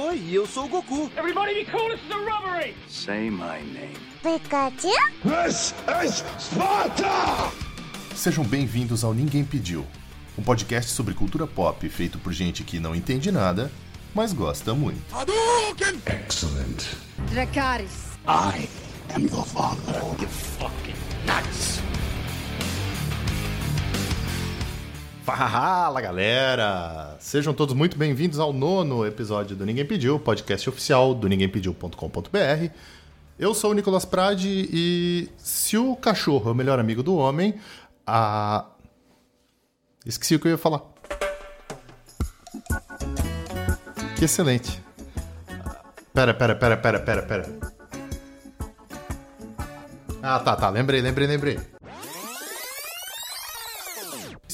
Oi, eu sou o Goku. Everybody be cool, this is a robbery! Say my name. Pikachu? This is Sparta! Sejam bem-vindos ao Ninguém Pediu, um podcast sobre cultura pop feito por gente que não entende nada, mas gosta muito. Hadouken! Excellent. Dracarys. I am your father. Fala galera! Sejam todos muito bem-vindos ao nono episódio do Ninguém Pediu, podcast oficial do ninguémpediu.com.br. Eu sou o Nicolas Prade e se o cachorro é o melhor amigo do homem, a. Esqueci o que eu ia falar. Que excelente. Pera, pera, pera, pera, pera, pera. Ah, tá, tá. Lembrei, lembrei, lembrei.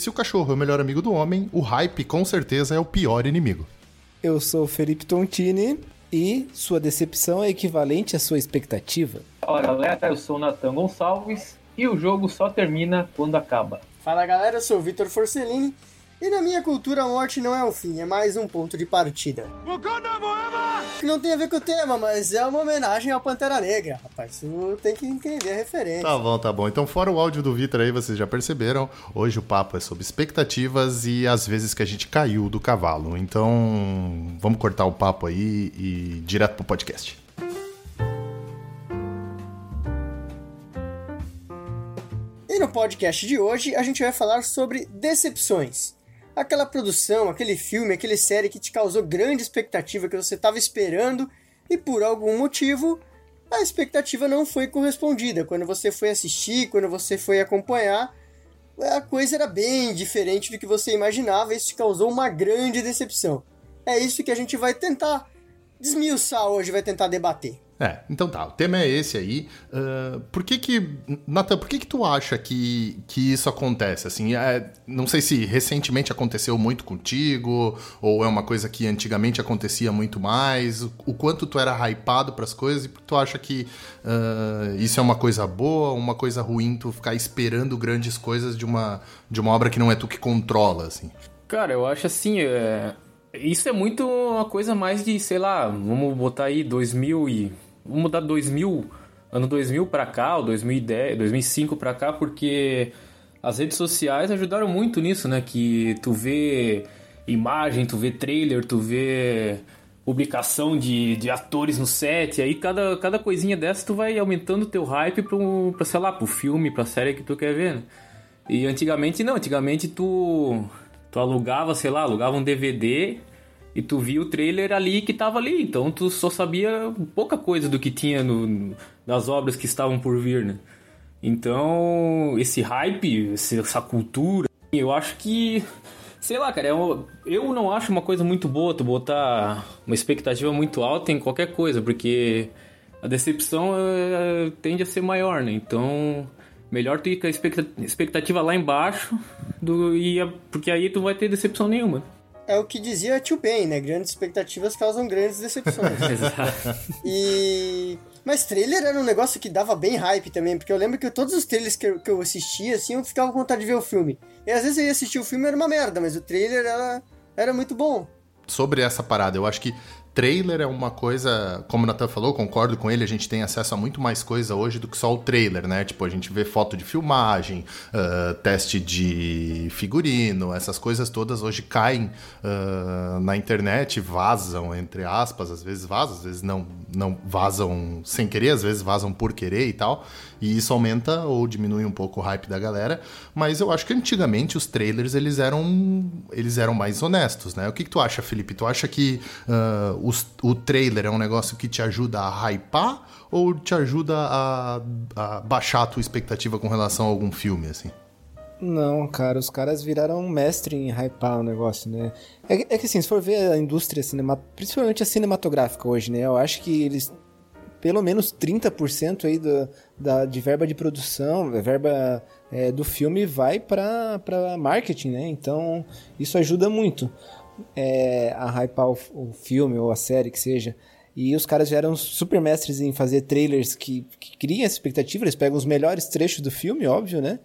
Se o cachorro é o melhor amigo do homem, o hype com certeza é o pior inimigo. Eu sou o Felipe Tontini e sua decepção é equivalente à sua expectativa. Fala galera, eu sou o Natan Gonçalves e o jogo só termina quando acaba. Fala galera, eu sou o Vitor Forcellini e na minha cultura a morte não é o fim, é mais um ponto de partida. Que não tem a ver com o tema, mas é uma homenagem ao Pantera Negra, rapaz. Você tem que entender a referência. Tá bom, tá bom. Então, fora o áudio do Vitor aí, vocês já perceberam. Hoje o papo é sobre expectativas e as vezes que a gente caiu do cavalo. Então, vamos cortar o papo aí e direto pro podcast. E no podcast de hoje a gente vai falar sobre decepções. Aquela produção, aquele filme, aquele série que te causou grande expectativa que você estava esperando e por algum motivo a expectativa não foi correspondida. Quando você foi assistir, quando você foi acompanhar, a coisa era bem diferente do que você imaginava e isso te causou uma grande decepção. É isso que a gente vai tentar desmiuçar hoje, vai tentar debater. É, então tá, o tema é esse aí. Uh, por que que, Nathan, por que que tu acha que, que isso acontece? Assim, é, não sei se recentemente aconteceu muito contigo, ou é uma coisa que antigamente acontecia muito mais, o, o quanto tu era hypado pras coisas, e tu acha que uh, isso é uma coisa boa, uma coisa ruim, tu ficar esperando grandes coisas de uma, de uma obra que não é tu que controla, assim? Cara, eu acho assim, é... isso é muito uma coisa mais de, sei lá, vamos botar aí 2000 e vamos mudar 2000, ano 2000 para cá, ou 2010, 2005 para cá, porque as redes sociais ajudaram muito nisso, né? Que tu vê imagem, tu vê trailer, tu vê publicação de, de atores no set, aí cada, cada coisinha dessa tu vai aumentando teu hype pro, pra, sei lá, pro filme, pra série que tu quer ver, né? E antigamente não, antigamente tu, tu alugava, sei lá, alugava um DVD e tu via o trailer ali que tava ali, então tu só sabia pouca coisa do que tinha no, das obras que estavam por vir, né? Então, esse hype, essa cultura, eu acho que, sei lá, cara, eu, eu não acho uma coisa muito boa tu botar uma expectativa muito alta em qualquer coisa, porque a decepção é, tende a ser maior, né? Então, melhor tu ir com a expectativa lá embaixo, do, e, porque aí tu vai ter decepção nenhuma é o que dizia Tio Ben, né? Grandes expectativas causam grandes decepções. Exato. E. Mas trailer era um negócio que dava bem hype também, porque eu lembro que todos os trailers que eu, que eu assistia, assim, eu ficava com vontade de ver o filme. E às vezes eu ia assistir o filme e era uma merda, mas o trailer era, era muito bom. Sobre essa parada, eu acho que trailer é uma coisa, como o Nathan falou, concordo com ele, a gente tem acesso a muito mais coisa hoje do que só o trailer, né? Tipo, a gente vê foto de filmagem, uh, teste de figurino, essas coisas todas hoje caem uh, na internet, vazam, entre aspas, às vezes vazam, às vezes não, não vazam sem querer, às vezes vazam por querer e tal. E isso aumenta ou diminui um pouco o hype da galera, mas eu acho que antigamente os trailers eles eram eles eram mais honestos, né? O que, que tu acha, Felipe? Tu acha que uh, os, o trailer é um negócio que te ajuda a hypar ou te ajuda a, a baixar a tua expectativa com relação a algum filme, assim? Não, cara, os caras viraram um mestre em hypar o negócio, né? É, é, que assim, se for ver a indústria cinema, principalmente a cinematográfica hoje, né? Eu acho que eles pelo menos 30% aí do, da, de verba de produção, verba é, do filme vai para marketing, né? Então isso ajuda muito é, a hypar o, o, filme ou a série que seja. E os caras já eram super mestres em fazer trailers que, que criam essa expectativa, eles pegam os melhores trechos do filme, óbvio, né?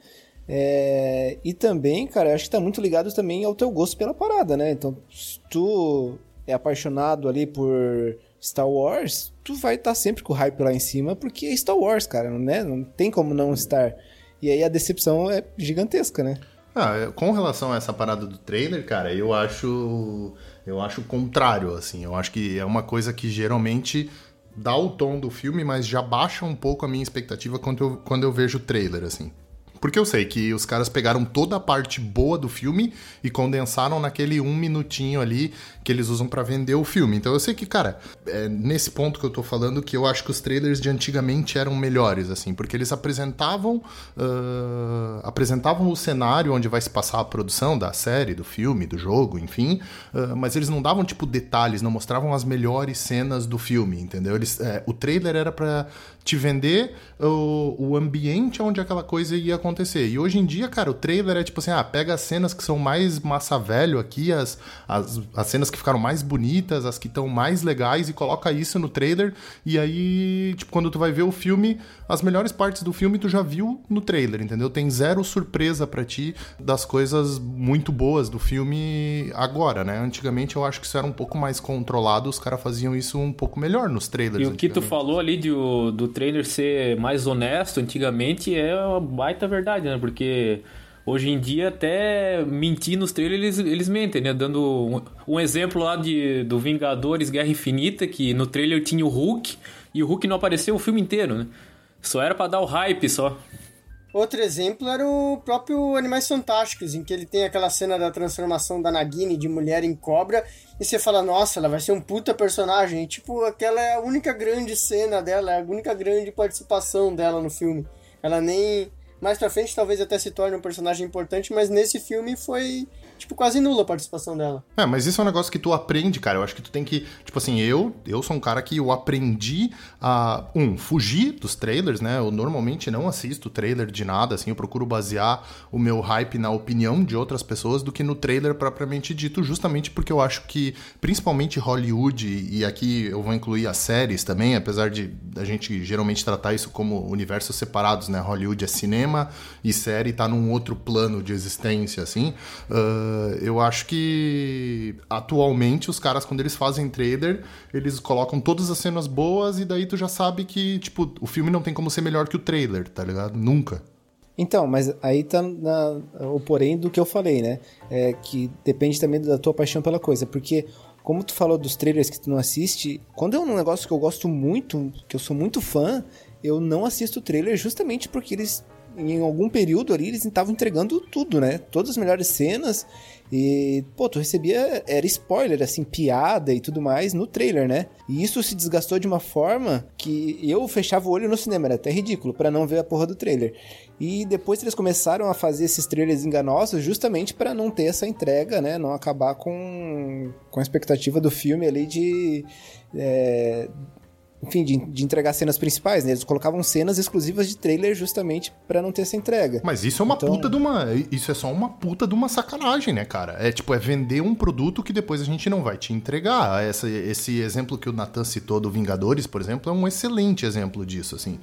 É, e também, cara, acho que tá muito ligado também ao teu gosto pela parada, né? Então, se tu é apaixonado ali por Star Wars, tu vai estar tá sempre com o hype lá em cima, porque é Star Wars, cara, né? Não tem como não estar. E aí a decepção é gigantesca, né? Ah, com relação a essa parada do trailer, cara, eu acho eu acho o contrário, assim. Eu acho que é uma coisa que geralmente dá o tom do filme, mas já baixa um pouco a minha expectativa quando eu, quando eu vejo o trailer, assim. Porque eu sei que os caras pegaram toda a parte boa do filme e condensaram naquele um minutinho ali que eles usam para vender o filme. Então eu sei que, cara, é nesse ponto que eu tô falando que eu acho que os trailers de antigamente eram melhores, assim, porque eles apresentavam uh, apresentavam o cenário onde vai se passar a produção da série, do filme, do jogo, enfim, uh, mas eles não davam, tipo, detalhes, não mostravam as melhores cenas do filme, entendeu? Eles, é, o trailer era para te vender o, o ambiente onde aquela coisa ia acontecer. E hoje em dia, cara, o trailer é tipo assim, ah, pega as cenas que são mais massa velho aqui, as, as, as cenas que ficaram mais bonitas, as que estão mais legais e coloca isso no trailer. E aí, tipo, quando tu vai ver o filme, as melhores partes do filme tu já viu no trailer, entendeu? Tem zero surpresa para ti das coisas muito boas do filme agora, né? Antigamente eu acho que isso era um pouco mais controlado, os caras faziam isso um pouco melhor nos trailers. E o que tu falou ali de, do trailer ser mais honesto antigamente é uma baita verdade, né? Porque hoje em dia até mentir nos trailers eles, eles mentem, né? Dando um, um, exemplo lá de, do Vingadores Guerra Infinita, que no trailer tinha o Hulk e o Hulk não apareceu o filme inteiro, né? Só era para dar o hype só. Outro exemplo era o próprio Animais Fantásticos, em que ele tem aquela cena da transformação da Nagini de mulher em cobra, e você fala, nossa, ela vai ser um puta personagem. E, tipo, aquela é a única grande cena dela, é a única grande participação dela no filme. Ela nem mais pra frente talvez até se torne um personagem importante, mas nesse filme foi, tipo, quase nula a participação dela. É, mas isso é um negócio que tu aprende, cara. Eu acho que tu tem que. Tipo assim, eu, eu sou um cara que eu aprendi a. Um, fugir dos trailers, né? Eu normalmente não assisto trailer de nada, assim, eu procuro basear o meu hype na opinião de outras pessoas do que no trailer propriamente dito, justamente porque eu acho que, principalmente Hollywood, e aqui eu vou incluir as séries também, apesar de a gente geralmente tratar isso como universos separados, né? Hollywood é cinema e série tá num outro plano de existência, assim. Uh, eu acho que atualmente os caras, quando eles fazem trailer, eles colocam todas as cenas boas e daí tu já sabe que, tipo, o filme não tem como ser melhor que o trailer, tá ligado? Nunca. Então, mas aí tá na, o porém do que eu falei, né? É que depende também da tua paixão pela coisa, porque como tu falou dos trailers que tu não assiste, quando é um negócio que eu gosto muito, que eu sou muito fã, eu não assisto o trailer justamente porque eles em algum período ali eles estavam entregando tudo, né? Todas as melhores cenas. E, pô, tu recebia, era spoiler, assim, piada e tudo mais no trailer, né? E isso se desgastou de uma forma que eu fechava o olho no cinema, era até ridículo, para não ver a porra do trailer. E depois eles começaram a fazer esses trailers enganosos justamente para não ter essa entrega, né? Não acabar com, com a expectativa do filme ali de. É, enfim, de, de, entregar cenas principais, né? Eles colocavam cenas exclusivas de trailer justamente para não ter essa entrega. Mas isso é uma então... puta de uma. Isso é só uma puta de uma sacanagem, né, cara? É tipo, é vender um produto que depois a gente não vai te entregar. Essa, esse exemplo que o Nathan citou do Vingadores, por exemplo, é um excelente exemplo disso, assim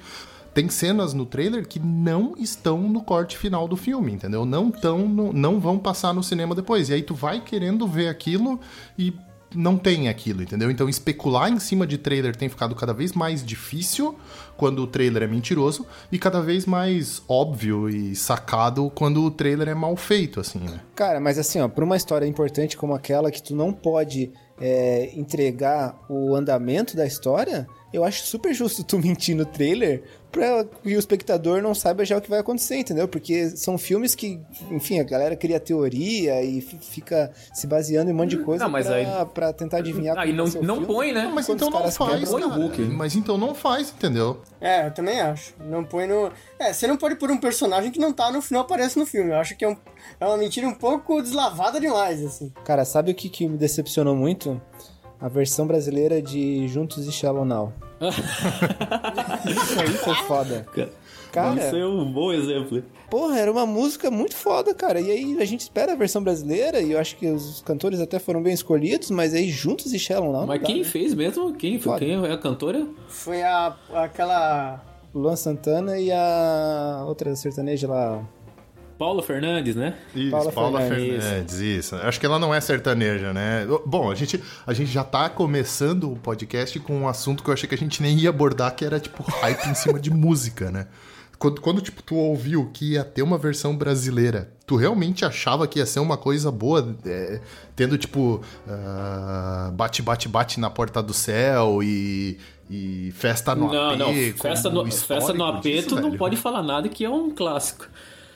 tem cenas no trailer que não estão no corte final do filme, entendeu? Não tão no, não vão passar no cinema depois. E aí tu vai querendo ver aquilo e não tem aquilo, entendeu? Então especular em cima de trailer tem ficado cada vez mais difícil quando o trailer é mentiroso e cada vez mais óbvio e sacado quando o trailer é mal feito, assim, né? Cara, mas assim, ó, pra uma história importante como aquela que tu não pode é, entregar o andamento da história, eu acho super justo tu mentir no trailer pra que o espectador não saiba já o que vai acontecer, entendeu? Porque são filmes que, enfim, a galera cria teoria e fica se baseando em um monte de coisa não, mas pra, aí... pra tentar adivinhar Aí não, não põe, né? Mas então não faz, põe o Hulk. Mas então não faz, entendeu? É, eu também acho. Não põe no... É, você não pode pôr um personagem que não tá no final aparece no filme. Eu acho que é, um, é uma mentira um pouco deslavada demais, assim. Cara, sabe o que, que me decepcionou muito? A versão brasileira de Juntos e Shallow Now. Isso aí foi foda. Cara, isso é um bom exemplo. Porra, era uma música muito foda, cara. E aí a gente espera a versão brasileira e eu acho que os cantores até foram bem escolhidos, mas aí juntos e Shallow Now. Mas quem né? fez mesmo? Quem foi? Quem é a cantora? Foi a aquela Luan Santana e a outra sertaneja lá. Paula Fernandes, né? Isso, Paula Paula, Fernandes. Fernandes, isso. Acho que ela não é sertaneja, né? Bom, a gente, a gente já tá começando o podcast com um assunto que eu achei que a gente nem ia abordar, que era, tipo, hype em cima de música, né? Quando, quando, tipo, tu ouviu que ia ter uma versão brasileira, tu realmente achava que ia ser uma coisa boa, é, tendo, tipo, ah, bate, bate, bate na porta do céu e, e festa no não, AP. não. como Festa no, festa no AP, disso, tu não pode falar nada que é um clássico.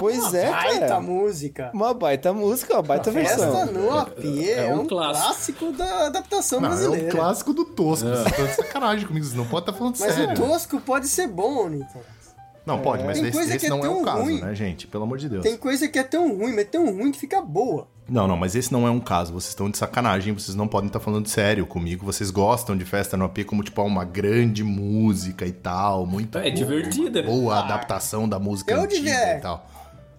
Pois é, Baita cara. música. Uma baita música, uma baita versão. Festa no AP é, É um um clássico. clássico. da adaptação Não, é brasileira. um clássico do tosco. Vocês estão de sacanagem comigo. Vocês não podem estar falando Mas sério. o tosco pode ser bom, Nicolas. Não, pode, mas Tem esse, esse é não é tão o caso, ruim. né, gente? Pelo amor de Deus. Tem coisa que é tão ruim, mas tão ruim que fica boa. Não, não, mas esse não é um caso. Vocês estão de sacanagem, vocês não podem estar falando sério comigo. Vocês gostam de festa no AP como, tipo, uma grande música e tal. Muito É boa, divertida. Boa adaptação da música Eu antiga diver- e tal.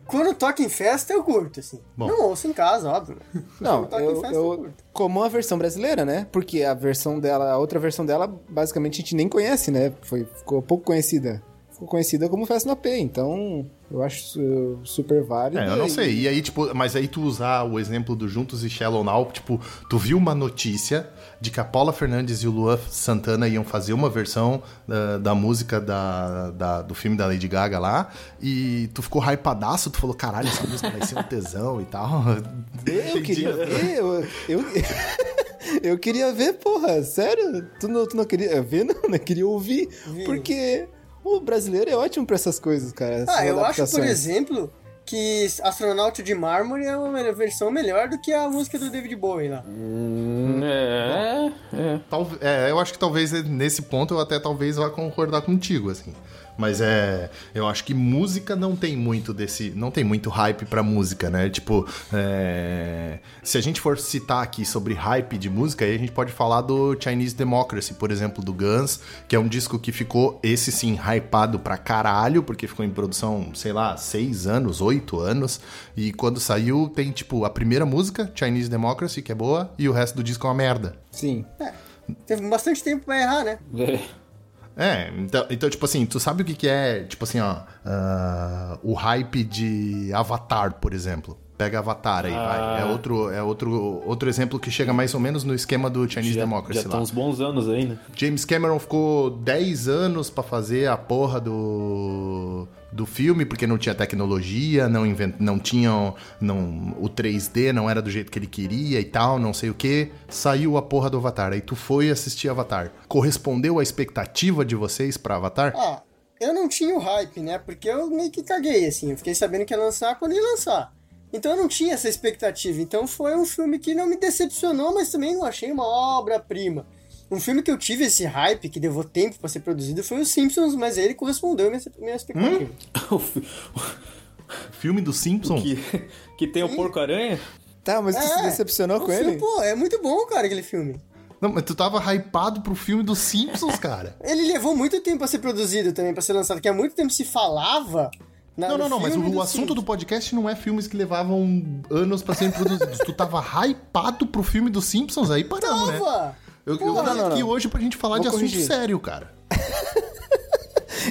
Quando toca em festa, eu curto, assim. Bom. Não ouço em casa, óbvio. Não, Quando toca em eu, festa, eu eu, curto. como a versão brasileira, né? Porque a versão dela, a outra versão dela, basicamente a gente nem conhece, né? Foi, ficou pouco conhecida. Conhecida como Festa no AP, então eu acho su- super válido. É, eu não e- sei. E aí, tipo, mas aí tu usar o exemplo do Juntos e Shallow Now, tipo, tu viu uma notícia de que a Paula Fernandes e o Luan Santana iam fazer uma versão da, da música da, da- do filme da Lady Gaga lá, e tu ficou hypadaço, tu falou, caralho, essa música vai ser um tesão e tal. Eu queria ver, eu, eu, eu queria ver, porra, sério? Tu não, tu não queria ver, não, né? Queria ouvir, Vi. porque o brasileiro é ótimo pra essas coisas, cara. essas Ah, eu acho, por exemplo, que Astronauta de Mármore é uma versão melhor do que a música do David Bowie lá. É, é. Tal- é, eu acho que talvez nesse ponto eu até talvez vá concordar contigo, assim. Mas é, eu acho que música não tem muito desse, não tem muito hype pra música, né? Tipo, é, se a gente for citar aqui sobre hype de música, aí a gente pode falar do Chinese Democracy, por exemplo, do Guns, que é um disco que ficou, esse sim, hypado pra caralho, porque ficou em produção, sei lá, seis anos, oito anos, e quando saiu tem, tipo, a primeira música, Chinese Democracy, que é boa, e o resto do disco é uma merda. Sim. Teve bastante tempo pra errar, né? é. É, então, então, tipo assim, tu sabe o que, que é, tipo assim, ó, ah, o hype de Avatar, por exemplo. Pega Avatar aí, vai. É, outro, é outro, outro exemplo que chega mais ou menos no esquema do Chinese Já, Democracy já lá. estão uns bons anos aí, né? James Cameron ficou 10 anos pra fazer a porra do, do filme, porque não tinha tecnologia, não, invent, não tinham. Não, o 3D não era do jeito que ele queria e tal, não sei o que. Saiu a porra do Avatar. Aí tu foi assistir Avatar. Correspondeu à expectativa de vocês pra Avatar? Ah, eu não tinha o hype, né? Porque eu meio que caguei, assim. Eu fiquei sabendo que ia lançar quando ia lançar. Então eu não tinha essa expectativa. Então foi um filme que não me decepcionou, mas também não achei uma obra-prima. Um filme que eu tive esse hype, que levou tempo pra ser produzido, foi o Simpsons, mas ele correspondeu à minha, minha expectativa. Fi- Filme do Simpson? que, que tem o porco-aranha? Tá, mas tu se É, decepcionou o com filme, ele? Pô, é muito bom, cara, aquele filme. Não, mas tu tava hypado pro filme dos Simpsons, cara. Ele levou muito tempo pra ser produzido também, pra ser lançado, que há muito tempo se falava. na- Não, não, não, mas o, do assunto do Simpsons. podcast não é filmes que levavam anos pra serem produzidos. tu tava hypado pro filme dos Simpsons, aí paramos, né? Tava! Eu, eu Porra, vim não, aqui não. hoje pra gente falar Vou de assunto corrigir. sério, cara.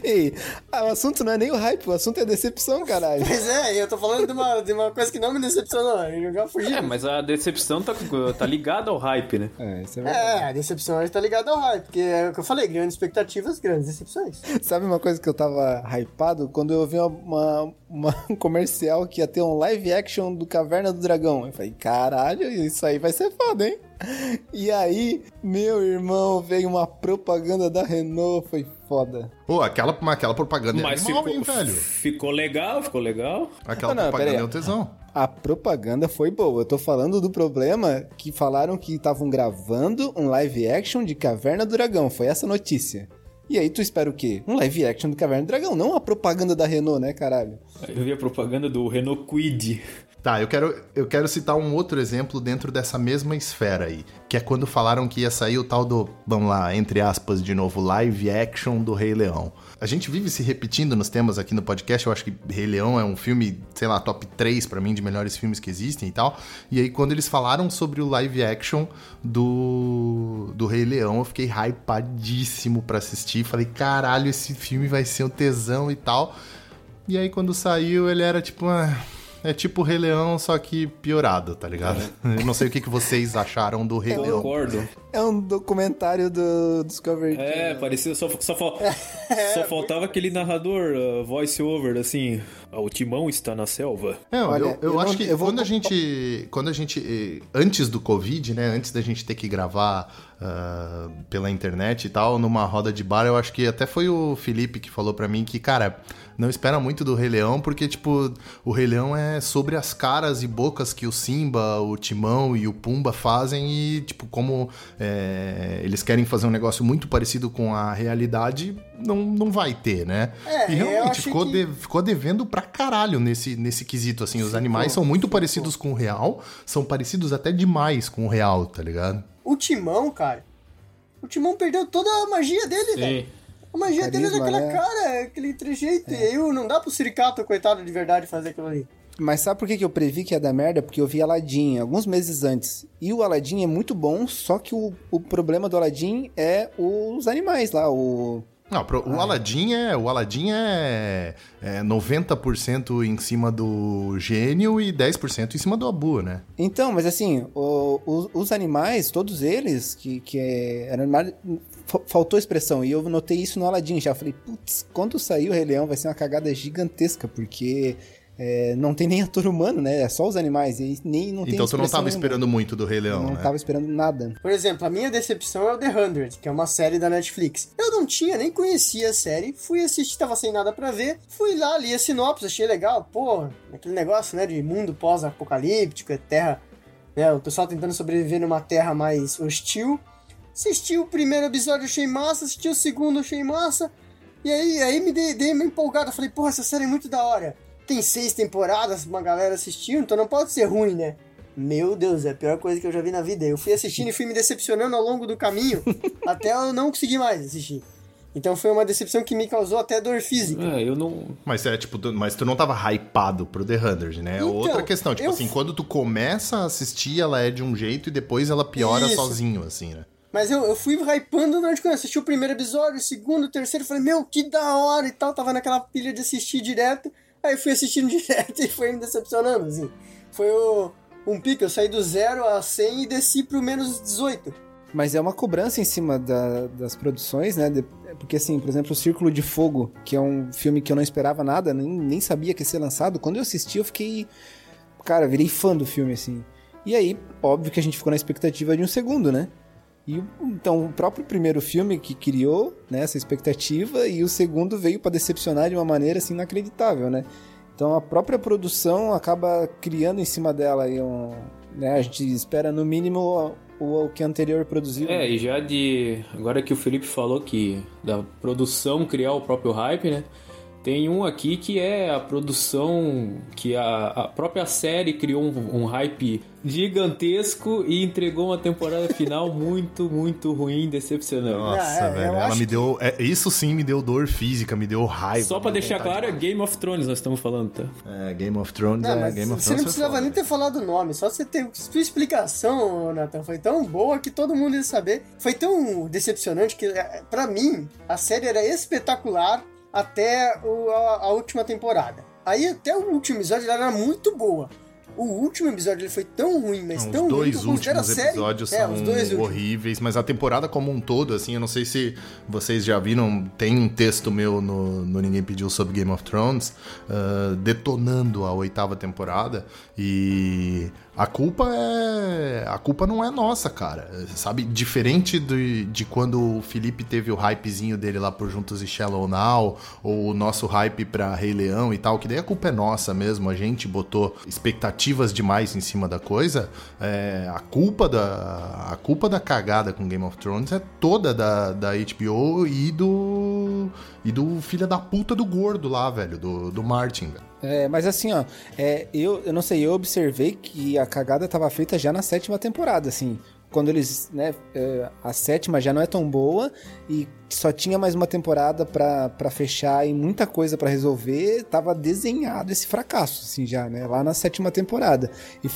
Ei, ah, o assunto não é nem o hype, o assunto é a decepção, caralho. Pois é, e eu tô falando de uma, de uma coisa que não me decepcionou. Eu já fugi. É, mas a decepção tá, tá ligada ao hype, né? É, isso é verdade. É, a decepção está ligada ao hype, porque é o que eu falei, grandes expectativas, grandes decepções. Sabe uma coisa que eu tava hypado? Quando eu vi uma, uma- uma- um comercial que ia ter um live action do Caverna do Dragão. Eu falei, caralho, isso aí vai ser foda, hein? E aí, meu irmão, veio uma propaganda da Renault, foi foda. Pô, aquela, aquela propaganda é Mas animal, ficou, hein, velho? ficou legal, ficou legal. Aquela Não, não, propaganda é um tesão. A propaganda foi boa. Eu tô falando do problema que falaram que estavam gravando um live action de Caverna do Dragão. Foi essa notícia. E aí tu espera o quê? Um live action do Caverna do Dragão, não a propaganda da Renault, né, caralho? Eu vi a propaganda do Renault Quid. Tá, eu quero, eu quero citar um outro exemplo dentro dessa mesma esfera aí, que é quando falaram que ia sair o tal do, vamos lá, entre aspas, de novo, live action do Rei Leão. A gente vive se repetindo nos temas aqui no podcast, eu acho que Rei Leão é um filme, sei lá, top 3 pra mim de melhores filmes que existem e tal. E aí quando eles falaram sobre o live action do, do Rei Leão, eu fiquei hypadíssimo pra assistir, falei, caralho, esse filme vai ser um tesão e tal. E aí quando saiu, ele era tipo, ah, é tipo o Rei Leão, só que piorado, tá ligado? Eu não sei o que, que vocês acharam do Rei Leão. Concordo. É um documentário do Discovery É, parecia. Só, só, fal- só faltava aquele narrador, uh, voice over, assim. "Ah, O timão está na selva. É, Olha, eu, eu eu acho não- que eu vou- quando a gente. Quando a gente. eh, Antes do Covid, né? Antes da gente ter que gravar ah, pela internet e tal, numa roda de bar, eu acho que até foi o Felipe que falou pra mim que, cara, não espera muito do Rei Leão, porque, tipo, o Rei Leão é sobre as caras e bocas que o Simba, o Timão e o Pumba fazem e, tipo, como eh, eles querem fazer um negócio muito parecido com a realidade, não, não vai ter, né? É, e realmente ficou, que- de- ficou devendo pra caralho nesse, nesse quesito, assim. Os animais são muito parecidos com o real, são parecidos até demais com o real, tá ligado? O Timão, cara. O Timão perdeu toda a magia dele, velho. A magia dele é Carisma, daquela né? cara, aquele trejeito. E aí não dá pro Suricato, coitado, de verdade, fazer aquilo ali. Mas sabe por que, que eu previ que ia dar merda? Porque eu vi Aladdin alguns meses antes. E o Aladdin é muito bom, só que o, o problema do Aladdin é os animais lá, o... Não, pro- o Aladdin é. O Aladdin é, é 90% em cima do gênio e 10% em cima do Abu, né? Então, mas assim, o- os, os animais, todos eles, que, que é, eram animais, fa- faltou expressão. E eu notei isso no Aladdin já. Falei, putz, quando sair o Rei Leão vai ser uma cagada gigantesca, porque é, não tem nem ator humano, né? É só os animais. E nem, não tem Então tu não expressão tava nenhuma. esperando muito do Rei Leão, Não né? tava esperando nada. Por exemplo, a minha decepção é o The 100, que é uma série da Netflix. Eu não tinha, nem conhecia a série, fui assistir, tava sem nada pra ver, fui lá, li a sinopse, achei legal, pô, aquele negócio, né, de mundo pós-apocalíptico, é terra, né, o pessoal tentando sobreviver numa terra mais hostil. Assisti o primeiro episódio, achei massa, assisti o segundo, achei massa, e aí, aí me dei, dei uma empolgada, falei, porra, essa série é muito da hora. Tem seis temporadas, uma galera assistindo, então não pode ser ruim, né? Meu Deus, é a pior coisa que eu já vi na vida. Eu fui assistindo e fui me decepcionando ao longo do caminho, até eu não conseguir mais assistir. Então foi uma decepção que me causou até dor física. É, eu não. Mas é tipo, tu- mas tu não tava hypado pro The 100, né? É Então, outra questão. Tipo eu- assim, quando tu começa a assistir, ela é de um jeito e depois ela piora Isso. sozinho, assim, né? Mas eu, eu fui hypando durante quando eu assisti o primeiro episódio, o segundo, o terceiro, falei, meu, que da hora e tal. Tava naquela pilha de assistir direto. Aí fui assistindo direto e foi me decepcionando, assim. Foi o, um pico, eu saí do zero a 100 e desci pro menos 18. Mas é uma cobrança em cima da- das produções, né? De- porque, assim, por exemplo, o Círculo de Fogo, que é um filme que eu não esperava nada, nem, nem sabia que ia ser lançado. Quando eu assisti, eu fiquei. Cara, virei fã do filme, assim. E aí, óbvio que a gente ficou na expectativa de um segundo, né? E então, o próprio primeiro filme que criou né, essa expectativa, e o segundo veio pra decepcionar de uma maneira assim inacreditável, né? Então a própria produção acaba criando em cima dela aí um. Né, a gente espera no mínimo o, o que anterior produziu. É, e já de. Agora que o Felipe falou que da produção criar o próprio hype, né? Tem um aqui que é a produção que a, a própria série criou um, um hype gigantesco e entregou uma temporada final muito, muito ruim, decepcionante. Nossa, é, velho. Ela me deu. é, isso sim me deu dor física, me deu raiva. Só deu deixar claro, é Game of Thrones nós estamos falando, tá? É, Game of Thrones Não, é mas Game of você Thrones. não foi precisava nem ter falado o nome, só você ter. Sua explicação, Nathan, foi tão boa que todo mundo ia saber. Foi tão decepcionante que, eh, pra mim, a série era espetacular até o- a, a última temporada. Aí, até o último episódio, ela era muito boa. O último episódio ele foi tão ruim, mas Não, tão os ruim dois últimos série- episódios é, são os dois horríveis, mas a temporada como um todo, assim, eu não sei se vocês já viram, tem um texto meu no, no Ninguém Pediu sobre Game of Thrones, ah, detonando a oitava temporada, e a culpa é. A culpa não é nossa, cara. Sabe? Diferente de, de quando o Felipe teve o hypezinho dele lá por Juntos e Shallow Now, ou o nosso hype pra Rei Leão e tal, que daí a culpa é nossa mesmo. A gente botou expectativas demais em cima da coisa. É, a culpa da. A culpa da cagada com Game of Thrones é toda da, da HBO e do. E do filho da puta do gordo lá, velho, do, do Martin, velho. É, mas assim, ó, é, eu, eu não sei, eu observei que a cagada tava feita já na sétima temporada, assim. Quando eles, né, é, a sétima já não é tão boa e só tinha mais uma temporada pra fechar e muita coisa pra resolver, tava desenhado esse fracasso, assim, já, né, lá na sétima temporada. E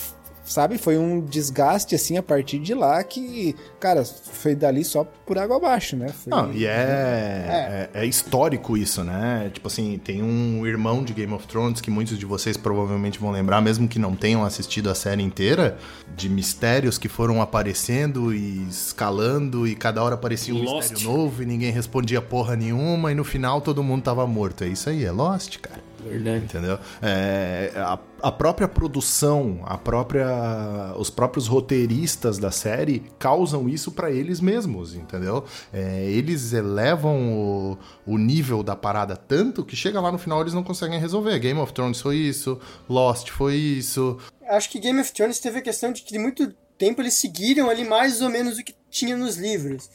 sabe, foi um desgaste assim a partir de lá que, cara, foi dali só por água abaixo, né? Foi... Não, e é, é, é histórico isso, né? Tipo assim, tem um irmão de Game of Thrones que muitos de vocês provavelmente vão lembrar, mesmo que não tenham assistido a série inteira, de mistérios que foram aparecendo e escalando e cada hora aparecia um Lost. mistério novo e ninguém respondia porra nenhuma e no final todo mundo tava morto. É isso aí, é Lost, cara. Verdade. Entendeu? É, a, a própria produção, a própria, os próprios roteiristas da série causam isso pra eles mesmos, entendeu? É, eles elevam o, o nível da parada tanto que chega lá no final eles não conseguem resolver. Game of Thrones foi isso, Lost foi isso. Acho que Game of Thrones teve a questão de que de muito tempo eles seguiram ali mais ou menos o que tinha nos livros,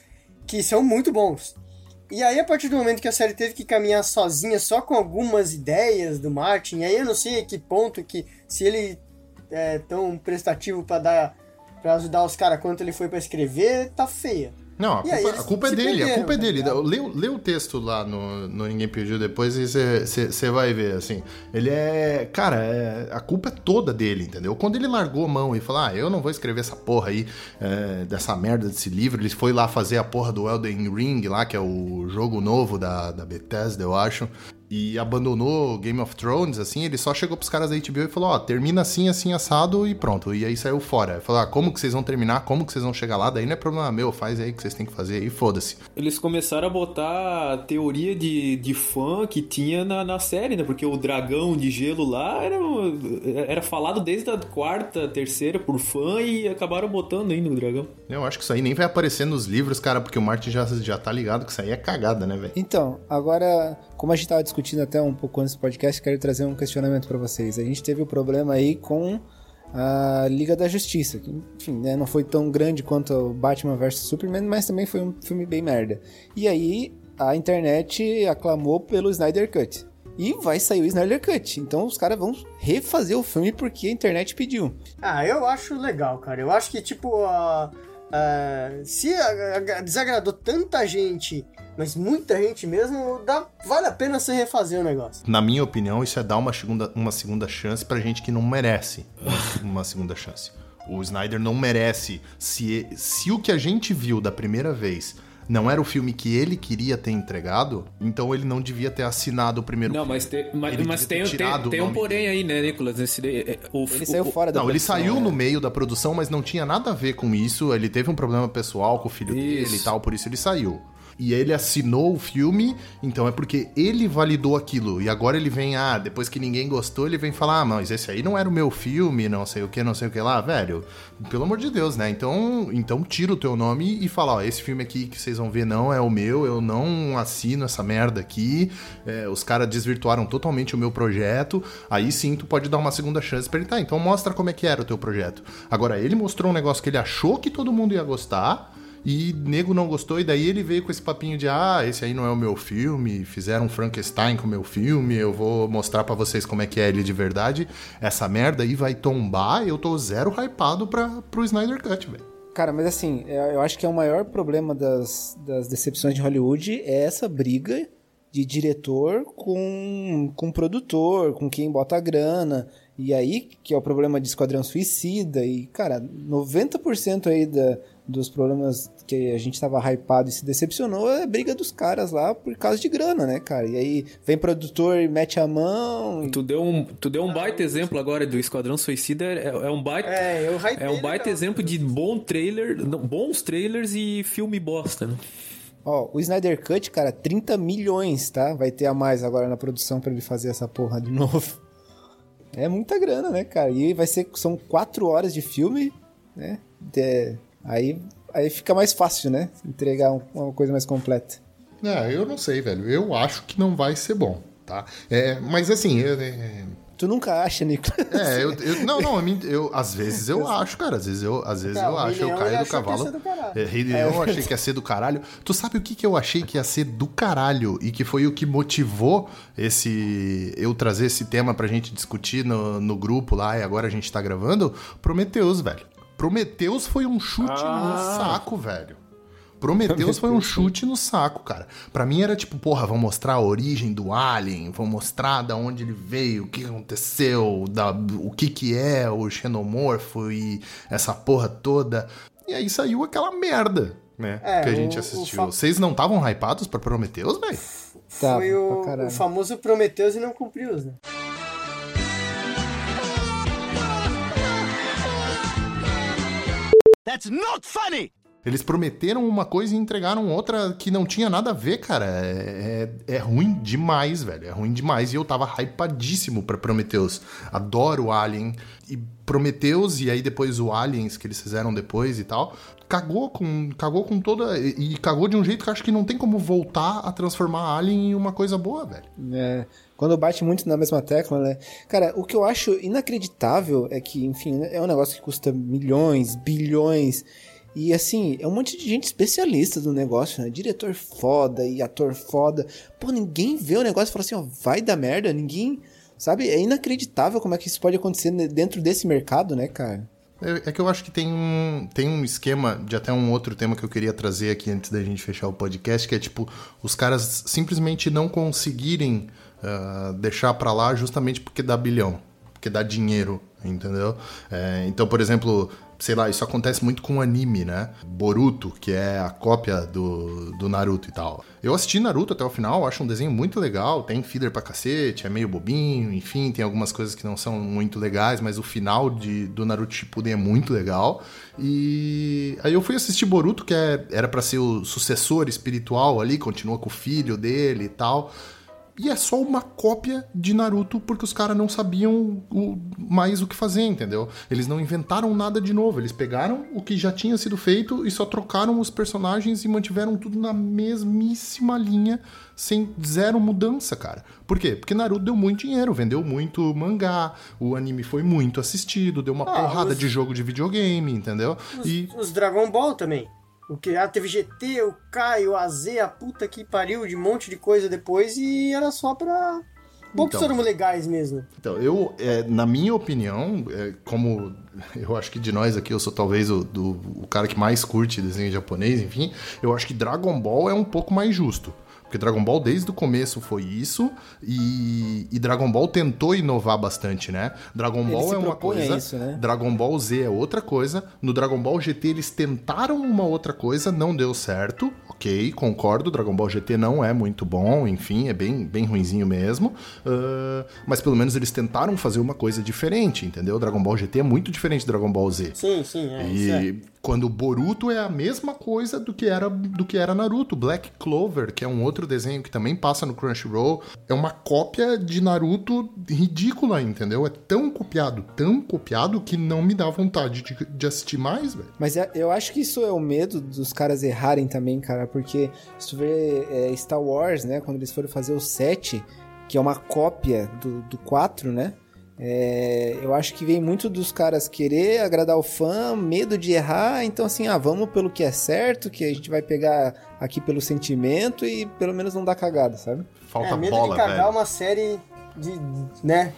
que são muito bons. E aí, a partir do momento que a série teve que caminhar sozinha, só com algumas ideias do Martin, aí eu não sei a que ponto que, se ele é tão prestativo pra dar para ajudar os caras quanto ele foi pra escrever, tá feia. Não, a culpa, a culpa é dele, a perderam, culpa é tá dele. ligado? Lê, o- lê o texto lá no, no Ninguém Pediu depois e você vai ver, assim. Ele é. Cara, é- a culpa é toda dele, entendeu? Quando ele largou a mão e falou, ah, eu não vou escrever essa porra aí, é, dessa merda desse livro, ele foi lá fazer a porra do Elden Ring lá, que é o jogo novo da, da Bethesda, eu acho. E abandonou Game of Thrones, assim, ele só chegou pros caras da HBO e falou, ó, termina assim, assim, assado e pronto. E aí saiu fora. Falou, ah, como que vocês vão terminar? Como que vocês vão chegar lá? Daí não é problema meu, faz aí o que vocês têm que fazer aí, foda-se. Eles começaram a botar a teoria de, de fã que tinha na, na série, né? Porque o dragão de gelo lá era, era falado desde a quarta, terceira por fã e acabaram botando ainda o dragão. Eu acho que isso aí nem vai aparecer nos livros, cara, porque o Martin já, já tá ligado que isso aí é cagada, né, velho? Então, agora, como a gente tava discutindo até um pouco antes do podcast, quero trazer um questionamento pra vocês. A gente teve o problema aí com a Liga da Justiça, que, enfim, né, não foi tão grande quanto o Batman vs Superman, mas também foi um filme bem merda. E aí, a internet aclamou pelo Snyder Cut. E vai sair o Snyder Cut. Então os caras vão refazer o filme porque a internet pediu. Ah, eu acho legal, cara. Eu acho que, tipo, a- a- se desagradou tanta gente, mas muita gente mesmo, dá, vale a pena você refazer o negócio. Na minha opinião, isso é dar uma segunda, uma segunda chance pra gente que não merece uma segunda chance. O Snyder não merece. Se, se o que a gente viu da primeira vez não era o filme que ele queria ter entregado, então ele não devia ter assinado o primeiro Não, filme. mas, tem, mas, Ele mas tem, ter tem, tem um porém aí, né, Nicolas? Esse, é, o, Ele o- saiu fora da Não, ele produção, saiu né? no meio da produção, mas não tinha nada a ver com isso. Ele teve um problema pessoal com o filho dele Isso. e tal, por isso ele saiu. E ele assinou o filme, então é porque ele validou aquilo. E agora ele vem, ah, depois que ninguém gostou, ele vem falar, ah, mas esse aí não era o meu filme, não sei o que, não sei o que lá, velho. Pelo amor de Deus, né? Então, então tira o teu nome e fala, ó, esse filme aqui que vocês vão ver não é o meu, eu não assino essa merda aqui. É, os caras desvirtuaram totalmente o meu projeto. Aí sim, tu pode dar uma segunda chance pra ele, tá? Então mostra como é que era o teu projeto. Agora, ele mostrou um negócio que ele achou que todo mundo ia gostar. E nego não gostou, e daí ele veio com esse papinho de ah, esse aí não é o meu filme, fizeram Frankenstein com o meu filme, eu vou mostrar pra vocês como é que é ele de verdade. Essa merda aí vai tombar, eu tô zero hypado pra, pro Snyder Cut, velho. Cara, mas assim, eu eu acho que é o maior problema das, das decepções de Hollywood é essa briga de diretor com, com produtor, com quem bota a grana. E aí, que é o problema de Esquadrão Suicida. E, cara, 90% aí da, dos problemas que a gente tava hypado e se decepcionou é briga dos caras lá por causa de grana, né, cara? E aí vem produtor e mete a mão. e- Tu deu um, tu deu um baita exemplo agora do Esquadrão Suicida. É, é um baita. É, eu É um baita exemplo de bom trailer, não, bons trailers e filme bosta, né? Ó, o Snyder Cut, cara, 30 milhões, tá? Vai ter a mais agora na produção pra ele fazer essa porra de novo. É muita grana, né, cara? E vai ser são quatro horas de filme, né? É, aí aí fica mais fácil, né? Entregar um- uma coisa mais completa. É, eu não sei, velho. Eu acho que não vai ser bom, tá? É, mas assim, eu- é, Tu nunca acha, Nico? É, eu, eu- não, não, eu, eu- às vezes eu acho, cara, às vezes eu, às vezes Tá, eu acho, eu caio do achou que ia cavalo. ser do caralho. É, Leão eu achei que ia ser do caralho. Tu sabe o que, que eu achei que ia ser do caralho e que foi o que motivou esse eu trazer esse tema pra gente discutir no, no grupo lá e agora a gente tá gravando? Prometeus, velho. Prometeus foi um chute Ah. no saco, velho. Prometheus foi um chute no saco, cara. Pra mim era tipo, porra, vão mostrar a origem do Alien, vão mostrar da onde ele veio, o que aconteceu, da, o que que é o xenomorfo e essa porra toda. E aí saiu aquela merda, né? É, que a gente o- o assistiu. fa- Vocês não estavam hypados pra Prometheus, velho? Foi o, o famoso Prometheus e não cumpriu, né? That's not funny! Eles prometeram uma coisa e entregaram outra que não tinha nada a ver, cara. É, é, é ruim demais, velho. É ruim demais. E eu tava hypadíssimo pra Prometheus. Adoro Alien. E Prometheus, e aí depois o Aliens que eles fizeram depois e tal. Cagou com, cagou com toda. E, e cagou de um jeito que eu acho que não tem como voltar a transformar Alien em uma coisa boa, velho. É, quando bate muito na mesma tecla, né? Cara, o que eu acho inacreditável é que, enfim, é um negócio que custa milhões, bilhões. E assim, é um monte de gente especialista do negócio, né? Diretor foda e ator foda. Pô, ninguém vê o negócio e fala assim, ó, vai dar merda, ninguém. Sabe? É inacreditável como é que isso pode acontecer dentro desse mercado, né, cara? É, é que eu acho que tem um, tem um esquema de até um outro tema que eu queria trazer aqui antes da gente fechar o podcast, que é tipo, os caras simplesmente não conseguirem ah, deixar pra lá justamente porque dá bilhão, porque dá dinheiro, entendeu? É, então, por exemplo, sei lá, isso acontece muito com anime, né? Boruto, que é a cópia do, do Naruto e tal. Eu assisti Naruto até o final, acho um desenho muito legal, tem filler pra cacete, é meio bobinho, enfim, tem algumas coisas que não são muito legais, mas o final de, do Naruto Shippuden é muito legal. E aí eu fui assistir Boruto, que é, era pra ser o sucessor espiritual ali, continua com o filho dele e tal. E é só uma cópia de Naruto porque os caras não sabiam o- mais o que fazer, entendeu? Eles não inventaram nada de novo. Eles pegaram o que já tinha sido feito e só trocaram os personagens e mantiveram tudo na mesmíssima linha, sem zero mudança, cara. Por quê? Porque Naruto deu muito dinheiro, vendeu muito mangá, o anime foi muito assistido, deu uma Ah, porrada os- de jogo de videogame, entendeu? Os, E os Dragon Ball também. O que? Ah, teve GT, o Kai, o AZ, a puta que pariu de um monte de coisa depois e era só pra. Poucos Então. foram legais mesmo. Então, eu, é, na minha opinião, é, como eu acho que de nós aqui, eu sou talvez o, do, o cara que mais curte desenho japonês, enfim, eu acho que Dragon Ball é um pouco mais justo. Porque Dragon Ball desde o começo foi isso, e, e Dragon Ball tentou inovar bastante, né? Dragon Ele Ball é uma coisa, isso, né? Dragon Ball Z é outra coisa. No Dragon Ball GT eles tentaram uma outra coisa, não deu certo. Ok, concordo. Dragon Ball GT não é muito bom, enfim, é bem, bem ruinzinho mesmo. Ah, mas pelo menos eles tentaram fazer uma coisa diferente, entendeu? Dragon Ball GT é muito diferente de Dragon Ball Z. Sim, sim, é. isso é. E quando Boruto é a mesma coisa do que era do que era Naruto, Black Clover, que é um outro desenho que também passa no Crunchyroll, é uma cópia de Naruto ridícula, entendeu? É tão copiado, tão copiado que não me dá vontade de, de assistir mais, velho. Mas é- eu acho que isso é o medo dos caras errarem também, cara, porque se tu vê é, Star Wars, né, quando eles foram fazer o 7, que é uma cópia do, do 4, né, é, eu acho que vem muito dos caras querer agradar o fã, medo de errar, então assim, ah, vamos pelo que é certo, que a gente vai pegar aqui pelo sentimento e pelo menos não dar cagada, sabe? Falta é, medo bola, de cagar velho. uma série de. né?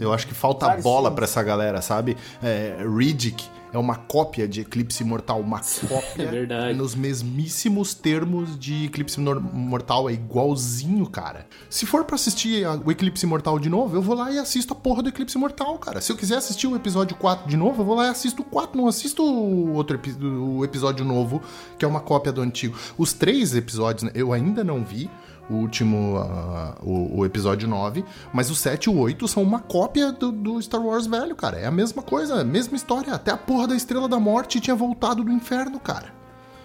Eu acho que falta Vários bola pra essa galera, sabe? É, Riddick é uma cópia de Eclipse Mortal, uma cópia É verdade. nos mesmíssimos termos de Eclipse Mortal, é igualzinho, cara. Se for pra assistir a- o Eclipse Mortal de novo, eu vou lá e assisto a porra do Eclipse Mortal, cara. Se eu quiser assistir o episódio 4 de novo, eu vou lá e assisto o 4, não assisto o outro epi- o episódio novo, que é uma cópia do antigo. Os três episódios, né, eu ainda não vi, o último, ah, o, o episódio 9, mas o 7 e o 8 são uma cópia do, do Star Wars velho, cara. É a mesma coisa, a mesma história. Até a porra da Estrela da Morte tinha voltado do inferno, cara.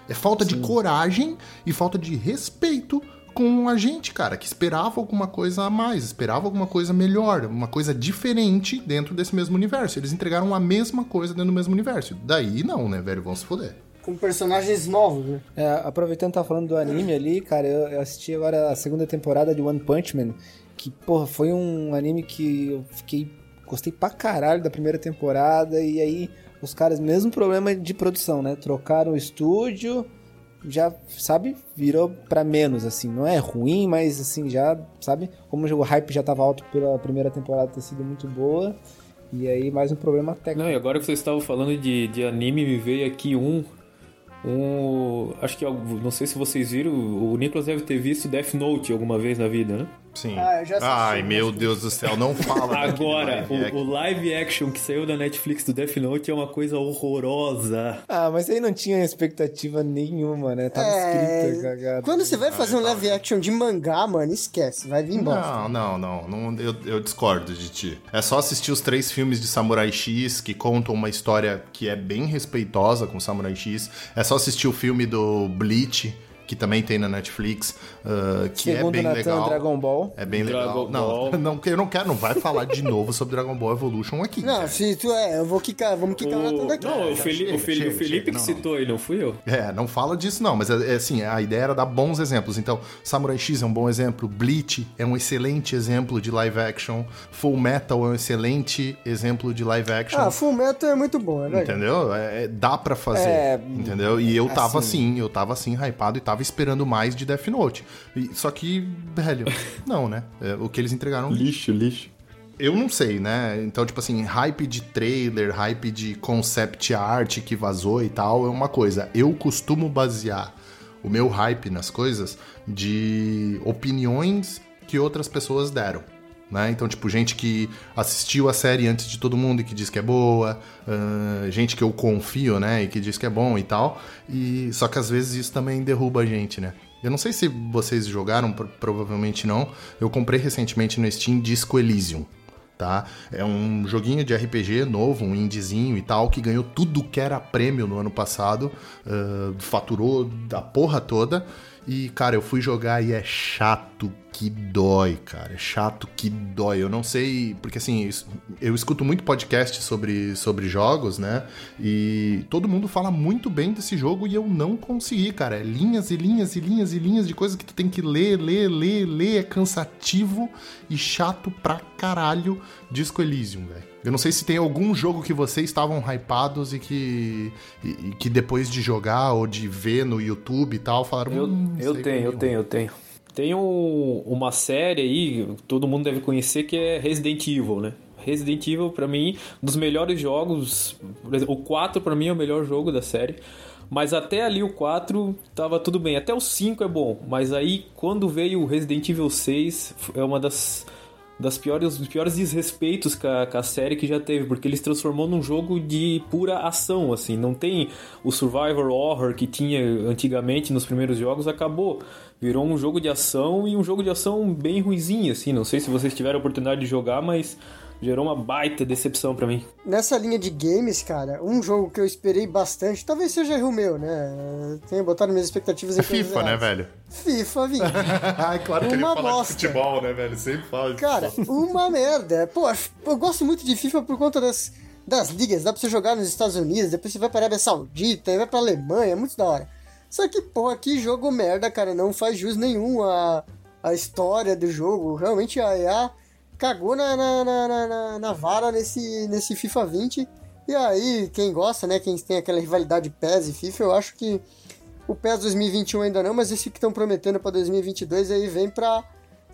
É falta de coragem e falta de respeito com a gente, cara, que esperava alguma coisa a mais, esperava alguma coisa melhor, uma coisa diferente dentro desse mesmo universo. Eles entregaram a mesma coisa dentro do mesmo universo. Daí não, né, velho? Vamos se foder. Com personagens novos, né? É, aproveitando que tá falando do anime ali, cara, eu, eu assisti agora a segunda temporada de One Punch Man, que, porra, foi um anime que eu fiquei. Gostei pra caralho da primeira temporada, e aí os caras, mesmo problema de produção, né? Trocaram o estúdio, já, sabe, virou pra menos, assim. Não é ruim, mas assim, já, sabe? Como o hype já tava alto pela primeira temporada ter sido muito boa, e aí mais um problema técnico. Não, e agora que vocês estavam falando de, de anime, me veio aqui um um. Acho que não sei se vocês viram, o Nicolas deve ter visto Death Note alguma vez na vida, né? Sim. Ah, eu já assisti, Ai, eu meu. Deus do céu, não fala. Agora, live o, o live action que saiu da Netflix do Death Note é uma coisa horrorosa. Ah, mas aí não tinha expectativa nenhuma, né? Tava É, escrita, cagada. Quando você vai fazer um live action de mangá, mano, esquece, vai vir bosta. Não, não, não, não eu, eu discordo de ti. É só assistir os três filmes de Samurai X que contam uma história que é bem respeitosa com Samurai X. É só assistir o filme do Bleach, que também tem na Netflix, uh, que Segundo é bem Natan, legal. Dragon Ball. É bem Dragon legal. Não, Ball. não, eu não quero, não vai falar de novo sobre Dragon Ball Evolution aqui. Não, se tu é, eu vou quicar, vamos quicar o Natan daqui. não, o, Feli- chega, o Feli- chega, o Felipe chega, que não, citou aí, não fui eu. É, não fala disso não, mas é, é assim, a ideia era dar bons exemplos. Então, Samurai X é um bom exemplo, Bleach é um excelente exemplo de live action, Full Metal é um excelente exemplo de live action. Ah, Full Metal é muito bom, é verdade. Entendeu? É, é- dá pra fazer. É, entendeu? E eu tava assim- assim, eu tava assim, hypado e tava esperando mais de Death Note. E- só que, velho, não, né? É, o que eles entregaram. Lixo, lixo. Eu não sei, né? Então, tipo assim, hype de trailer, hype de concept art que vazou e tal é uma coisa. Eu costumo basear o meu hype nas coisas de opiniões que outras pessoas deram. Né? Então, tipo, gente que assistiu a série antes de todo mundo e que diz que é boa, ahn, gente que eu confio, né, e que diz que é bom e tal. E só que às vezes isso também derruba a gente, né? Eu não sei se vocês jogaram, pro- provavelmente não. Eu comprei recentemente no Steam Disco Elysium, tá? É um joguinho de RPG novo, um indiezinho e tal, que ganhou tudo que era prêmio no ano passado, ah, faturou da porra toda. E, cara, eu fui jogar e é chato que dói, cara. É chato que dói. Eu não sei, porque assim, eu escuto muito podcast sobre, sobre jogos, né? E todo mundo fala muito bem desse jogo e eu não consegui, cara. É linhas e linhas e linhas e linhas de coisas que tu tem que ler, ler, ler, ler. É cansativo e chato pra caralho Disco Elysium, velho. Eu não sei se tem algum jogo que vocês estavam hypados e que, e, e que depois de jogar ou de ver no YouTube e tal, falaram. Eu, "Hum, eu tenho, eu ruim." tenho, eu tenho. Tem um- uma série aí, todo mundo deve conhecer, que é Resident Evil, né? Resident Evil, pra mim, um dos melhores jogos. exemplo, O 4 pra mim é o melhor jogo da série. Mas até ali o 4 tava tudo bem. Até o 5 é bom. Mas aí quando veio o Resident Evil 6, é uma das, das piores, dos piores desrespeitos com a, com a série que já teve. Porque eles transformou num jogo de pura ação, assim. Não tem o Survivor Horror que tinha antigamente nos primeiros jogos, acabou. Virou um jogo de ação e um jogo de ação bem ruizinho, assim. Não sei se vocês tiveram a oportunidade de jogar, mas gerou uma baita decepção pra mim. Nessa linha de games, cara, um jogo que eu esperei bastante, talvez seja erro meu, né? Tenha botado minhas expectativas em É coisas FIFA, né, velho? FIFA, Vini. Ai, claro que ele Uma fala de bosta. futebol, né, velho? Sempre fala de Cara, uma merda. Pô, eu gosto muito de FIFA por conta das, das ligas. Dá pra você jogar nos Estados Unidos, depois você vai pra Arábia Saudita, aí vai pra Alemanha, é muito da hora. Só que, pô, que jogo merda, cara. Não faz jus nenhum a, a história do jogo. Realmente a EA cagou na, na, na, na- na- vara nesse, nesse FIFA 20. E aí, quem gosta, né? Quem tem aquela rivalidade PES e FIFA, eu acho que o PES 2021 ainda não, mas esse que estão prometendo pra 2022 aí vem pra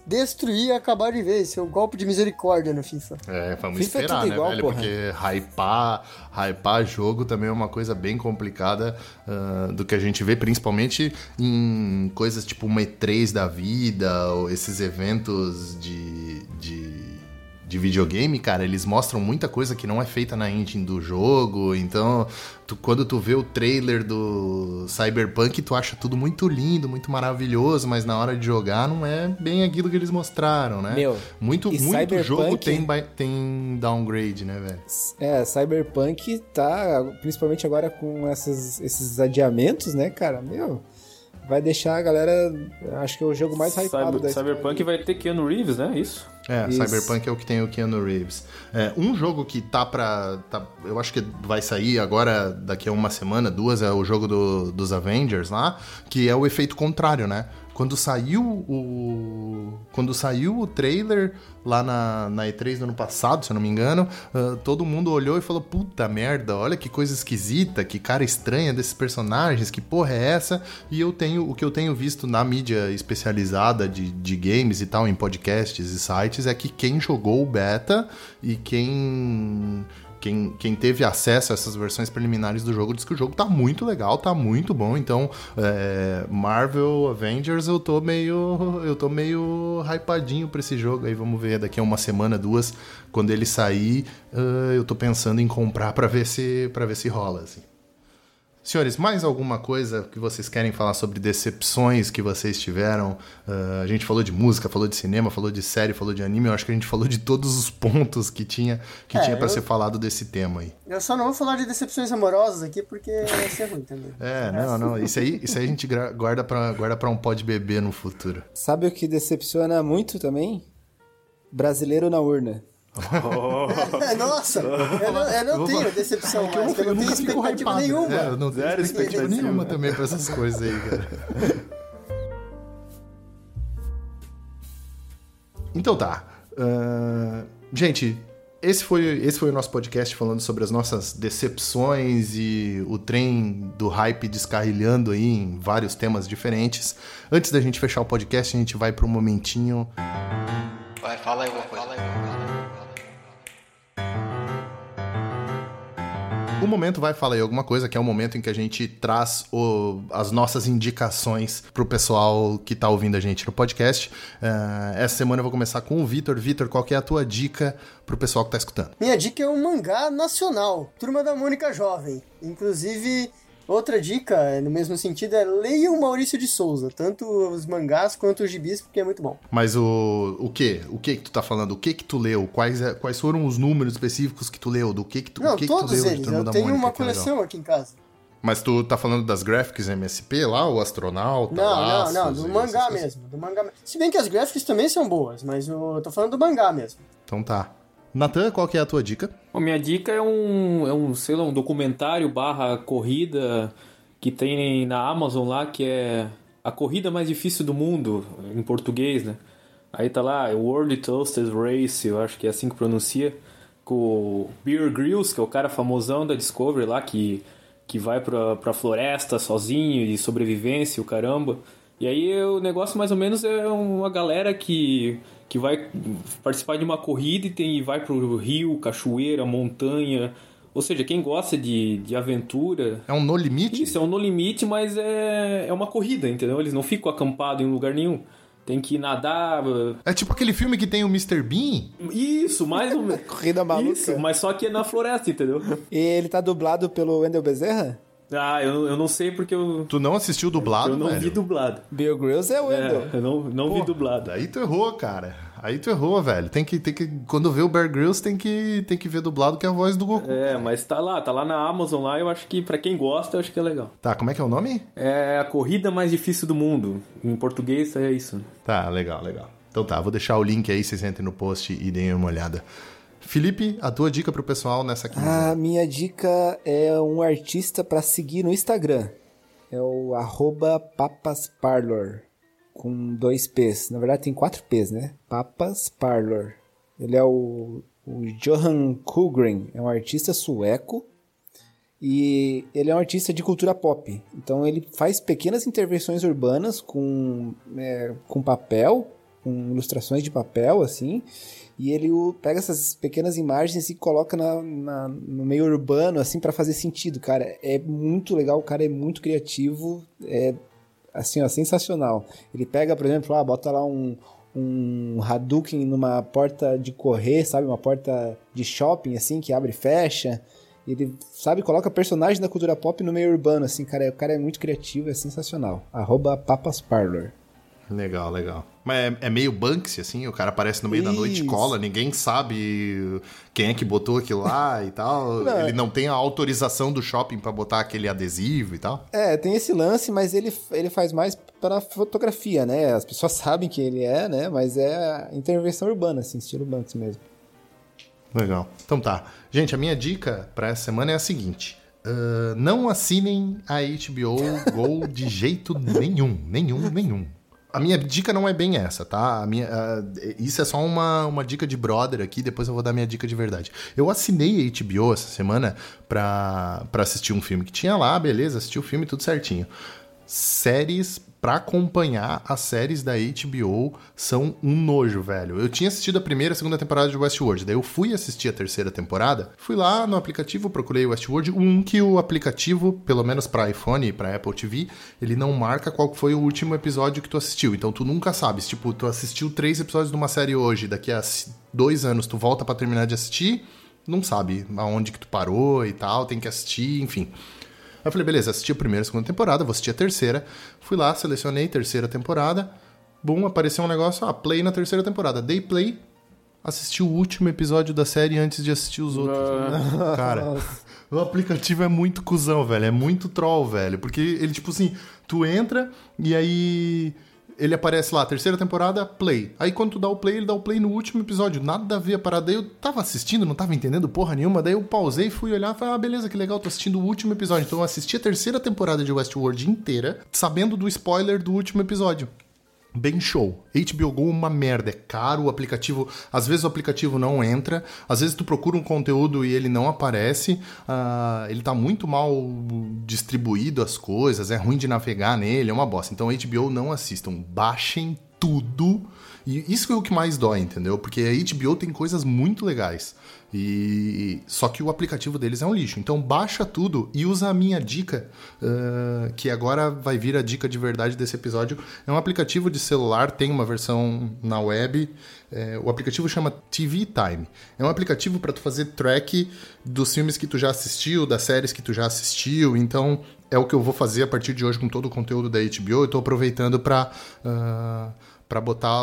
destruir e acabar de vez. Seu golpe de misericórdia no FIFA. É, vamos FIFA é esperar, tudo né, igual, velho? porra. Porque hypar, hypar jogo também é uma coisa bem complicada ah, do que a gente vê, principalmente em coisas tipo uma E3 da vida, ou esses eventos de, de, de videogame, cara, eles mostram muita coisa que não é feita na engine do jogo. Então, tu- quando tu vê o trailer do Cyberpunk, tu acha tudo muito lindo, muito maravilhoso, mas na hora de jogar não é bem aquilo que eles mostraram, né? Meu, muito, muito Cyberpunk- jogo tem, tem downgrade, né, velho? É, Cyberpunk tá, principalmente agora com essas, esses adiamentos, né, cara? Meu, vai deixar a galera. Acho que é o jogo mais hypado Cyber- Cyberpunk vai ter Keanu Reeves, né? Isso. É, Isso. Cyberpunk é o que tem o Keanu Reeves. É, um jogo que tá pra. tá- eu acho que vai sair agora, daqui a uma semana, duas, é o jogo do- dos Avengers lá, que é o efeito contrário, né? Quando saiu o. Quando saiu o trailer lá na, na E3 do ano passado, se eu não me engano, ah, todo mundo olhou e falou: puta merda, olha que coisa esquisita, que cara estranha desses personagens, que porra é essa? E eu tenho. O que eu tenho visto na mídia especializada de, de games e tal, em podcasts e sites, é que quem jogou o beta e quem quem, quem teve acesso a essas versões preliminares do jogo diz que o jogo tá muito legal, tá muito bom. Então, é, Marvel Avengers, eu tô meio. Eu tô meio hypadinho pra esse jogo. Aí vamos ver daqui a uma semana, duas, quando ele sair, uh, eu tô pensando em comprar pra ver se, pra ver se rola, assim. Senhores, mais alguma coisa que vocês querem falar sobre decepções que vocês tiveram? Uh, a gente falou de música, falou de cinema, falou de série, falou de anime. Eu acho que a gente falou de todos os pontos que tinha que É, tinha para eu- ser falado desse tema aí. Eu só não vou falar de decepções amorosas aqui porque vai ser ruim também. É, não, não. Isso aí, isso aí a gente guarda pra, guarda pra um pó de bebê no futuro. Sabe o que decepciona muito também? Brasileiro na urna. Nossa, eu não, eu não tenho decepção mais, porque eu não tenho expectativa hypado. nenhuma. É, eu não tenho Zero expectativa expectativa. nenhuma também pra essas coisas aí, cara. Então tá. Ahn, gente, esse foi, esse foi o nosso podcast falando sobre as nossas decepções e o trem do hype descarrilhando aí em vários temas diferentes. Antes da gente fechar o podcast, a gente vai para um momentinho Vai, fala O momento vai falar aí alguma coisa, que é o momento em que a gente traz o- as nossas indicações pro pessoal que tá ouvindo a gente no podcast. Eh, essa semana eu vou começar com o Vitor. Vitor, qual que é a tua dica pro pessoal que tá escutando? Minha dica é um mangá nacional, Turma da Mônica Jovem. Inclusive, outra dica, no mesmo sentido, é leia o Maurício de Souza, tanto os mangás quanto os gibis, porque é muito bom. Mas o, o que? O que que tu tá falando? O que que tu leu? Quais, é- quais foram os números específicos que tu leu? Do que que tu, Não, o que que tu todos leu eles. Eu tenho Mônica, uma é coleção aqui em casa. Mas tu tá falando das graphics MSP lá, o astronauta? Não, não, Laços não, e do mangá mesmo, do mangá. Se bem que as graphics também são boas, mas eu tô falando do mangá mesmo. Então tá. Natan, qual que é a tua dica? Bom, minha dica é um, é um, sei lá, um documentário barra corrida que tem na Amazon lá, que é A Corrida Mais Difícil do Mundo, em português, né? Aí tá lá, World Toasters Race, eu acho que é assim que pronuncia, com o Bear Grylls, que é o cara famosão da Discovery lá, que, que vai pra, pra floresta sozinho, de sobrevivência, o caramba. E aí o negócio mais ou menos é uma galera que, que vai participar de uma corrida e tem, vai pro rio, cachoeira, montanha. Ou seja, quem gosta de, de aventura. É um No Limite? Isso, é um no limite, mas é, é uma corrida, entendeu? Eles não ficam acampados em lugar nenhum. Tem que nadar. É tipo aquele filme que tem o Mr. Bean? Isso, mais ou menos. Corrida maluca. Isso, mas só que é na floresta, entendeu? E ele tá dublado pelo Wendel Bezerra? Ah, eu, eu não sei porque eu, Tu não assistiu dublado, eu não velho? vi dublado. Bill Grylls é o Wendel. É, eu não, não vi dublado. Aí tu errou, cara. Aí tu errou, velho. Tem que, tem que, quando vê o Bear Grylls, tem que, tem que ver dublado que é a voz do Goku. É, mas tá lá, tá lá na Amazon lá, eu acho que pra quem gosta, eu acho que é legal. Tá, como é que é o nome? É a corrida mais difícil do mundo. Em português é isso. Tá, legal, legal. Então tá, vou deixar o link aí, vocês entrem no post e deem uma olhada. Felipe, a tua dica pro pessoal nessa quinzena. A minha dica é um artista pra seguir no Instagram. É o papasparlor. Com dois P's. Na verdade tem quatro P's, né? Papas Parlor. Ele é o, o Johan Kullgren. É um artista sueco. E ele é um artista de cultura pop. Então ele faz pequenas intervenções urbanas com, é, com papel, com ilustrações de papel, assim. E ele o- pega essas pequenas imagens e coloca na, na- no meio urbano, assim, pra fazer sentido, cara. É muito legal, o cara é muito criativo, é assim, ó, sensacional. Ele pega, por exemplo, ah, bota lá um, um Hadouken numa porta de correr, sabe? Uma porta de shopping, assim, que abre e fecha. Ele, sabe, coloca personagem da cultura pop no meio urbano, assim, cara. O cara é muito criativo, é sensacional. Arroba papasparlor. Legal, legal. Mas é, é meio Banksy, assim, o cara aparece no meio da noite e Isso. cola, ninguém sabe quem é que botou aquilo lá e tal. Não, Ele não tem a autorização do shopping pra botar aquele adesivo e tal. É, tem esse lance, mas ele, ele faz mais para fotografia, né? As pessoas sabem quem ele é, né? Mas é intervenção urbana, assim, estilo Banks mesmo. Legal. Então tá. Gente, a minha dica pra essa semana é a seguinte. Ah, não assinem a HBO Go de jeito nenhum. Nenhum, nenhum. A minha dica não é bem essa, tá? A minha, isso é só uma, uma dica de brother aqui, depois eu vou dar minha dica de verdade. Eu assinei a HBO essa semana pra, pra assistir um filme que tinha lá, beleza, assisti o filme, tudo certinho. Séries pra acompanhar as séries da HBO são um nojo, velho. Eu tinha assistido a primeira e a segunda temporada de Westworld, daí eu fui assistir a terceira temporada, fui lá no aplicativo, procurei Westworld, um que o aplicativo, pelo menos para iPhone e para Apple TV, ele não marca qual foi o último episódio que tu assistiu. Então tu nunca sabes, tipo, tu assistiu três episódios de uma série hoje, daqui a dois anos tu volta para terminar de assistir, não sabe aonde que tu parou e tal, tem que assistir, enfim. Aí eu falei, beleza, assisti a primeira a segunda temporada, vou assistir a terceira. Fui lá, selecionei terceira temporada. Bum, apareceu um negócio, ah, play na terceira temporada. Dei play, assisti o último episódio da série antes de assistir os outros. Cara, o aplicativo é muito cuzão, velho. É muito troll, velho. Porque ele, tipo assim, tu entra e aí ele aparece lá, terceira temporada, play. Aí quando tu dá o play, ele dá o play no último episódio. Nada a ver a parada. Eu tava assistindo, não tava entendendo porra nenhuma. Daí eu pausei, fui olhar e falei, ah, beleza, que legal, tô assistindo o último episódio. Então eu assisti a terceira temporada de Westworld inteira, sabendo do spoiler do último episódio. Bem show. HBO Go uma merda, é caro o aplicativo. Às vezes o aplicativo não entra, às vezes tu procura um conteúdo e ele não aparece. Uh, ele tá muito mal distribuído as coisas, é ruim de navegar nele, é uma bosta. Então HBO não assistam, baixem tudo. E isso é o que mais dói, entendeu? Porque a HBO tem coisas muito legais. E só que o aplicativo deles é um lixo. Então baixa tudo e usa a minha dica, uh, que agora vai vir a dica de verdade desse episódio. É um aplicativo de celular, tem uma versão na web. É, o aplicativo chama TV Time. É um aplicativo para tu fazer track dos filmes que tu já assistiu, das séries que tu já assistiu. Então é o que eu vou fazer a partir de hoje com todo o conteúdo da HBO. Eu estou aproveitando para uh, para botar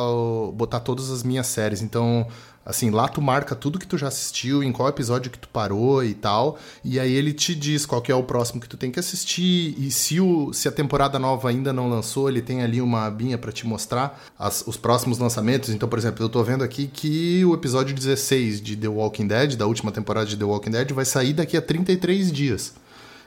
botar todas as minhas séries. Então Assim, lá tu marca tudo que tu já assistiu, em qual episódio que tu parou e tal, e aí ele te diz qual que é o próximo que tu tem que assistir, e se, o, se a temporada nova ainda não lançou, ele tem ali uma abinha para te mostrar as, os próximos lançamentos. Então, por exemplo, eu tô vendo aqui que o episódio 16 de The Walking Dead, da última temporada de The Walking Dead, vai sair daqui a 33 dias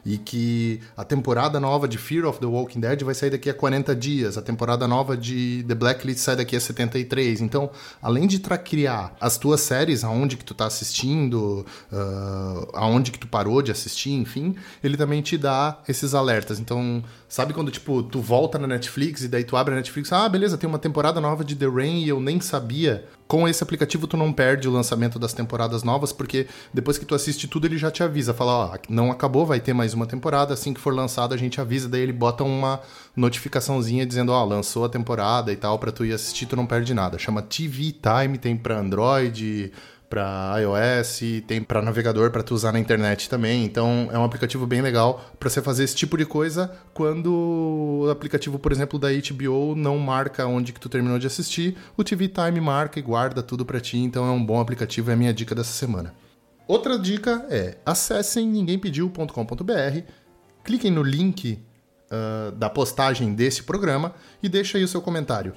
e que a temporada nova de Fear of the Walking Dead vai sair daqui a 40 dias, a temporada nova de The Blacklist sai daqui a 73. Então, além de criar as tuas séries, aonde que tu tá assistindo, uh, aonde que tu parou de assistir, enfim, ele também te dá esses alertas. Então, sabe quando, tipo, tu volta na Netflix e daí tu abre a Netflix, ah, beleza, tem uma temporada nova de The Rain e eu nem sabia com esse aplicativo tu não perde o lançamento das temporadas novas, porque depois que tu assiste tudo ele já te avisa, fala, ó, não acabou, vai ter mais uma temporada, assim que for lançado a gente avisa, daí ele bota uma notificaçãozinha dizendo, ó, lançou a temporada e tal, para tu ir assistir, tu não perde nada. Chama TV Time, tem para Android, para iOS, tem para navegador para tu usar na internet também. Então é um aplicativo bem legal para você fazer esse tipo de coisa quando o aplicativo, por exemplo, da HBO não marca onde que tu terminou de assistir, o TV Time marca e guarda tudo para ti. Então é um bom aplicativo, é a minha dica dessa semana. Outra dica é acessem ninguémpediu.com.br, cliquem no link uh, da postagem desse programa e deixem aí o seu comentário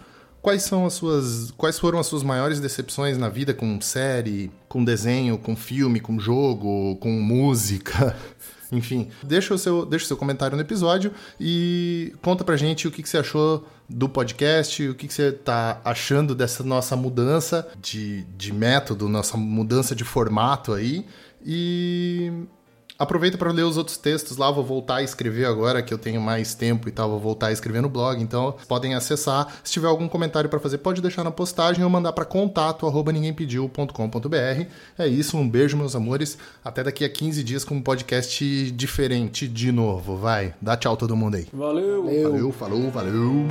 quais são as suas. Quais foram as suas maiores decepções na vida com série, com desenho, com filme, com jogo, com música? Enfim, deixa o, seu, deixa o seu comentário no episódio e conta pra gente o que, que você achou do podcast, o que, que você tá achando dessa nossa mudança de, de método, nossa mudança de formato aí. E Aproveita para ler os outros textos lá, vou voltar a escrever agora que eu tenho mais tempo e tal, vou voltar a escrever no blog, então podem acessar. Se tiver algum comentário para fazer, pode deixar na postagem ou mandar para contato@ninguémpediu.com.br. É isso, um beijo meus amores. Até daqui a 15 dias com um podcast diferente de novo. Vai, dá tchau todo mundo aí. Valeu. Valeu, falou, valeu.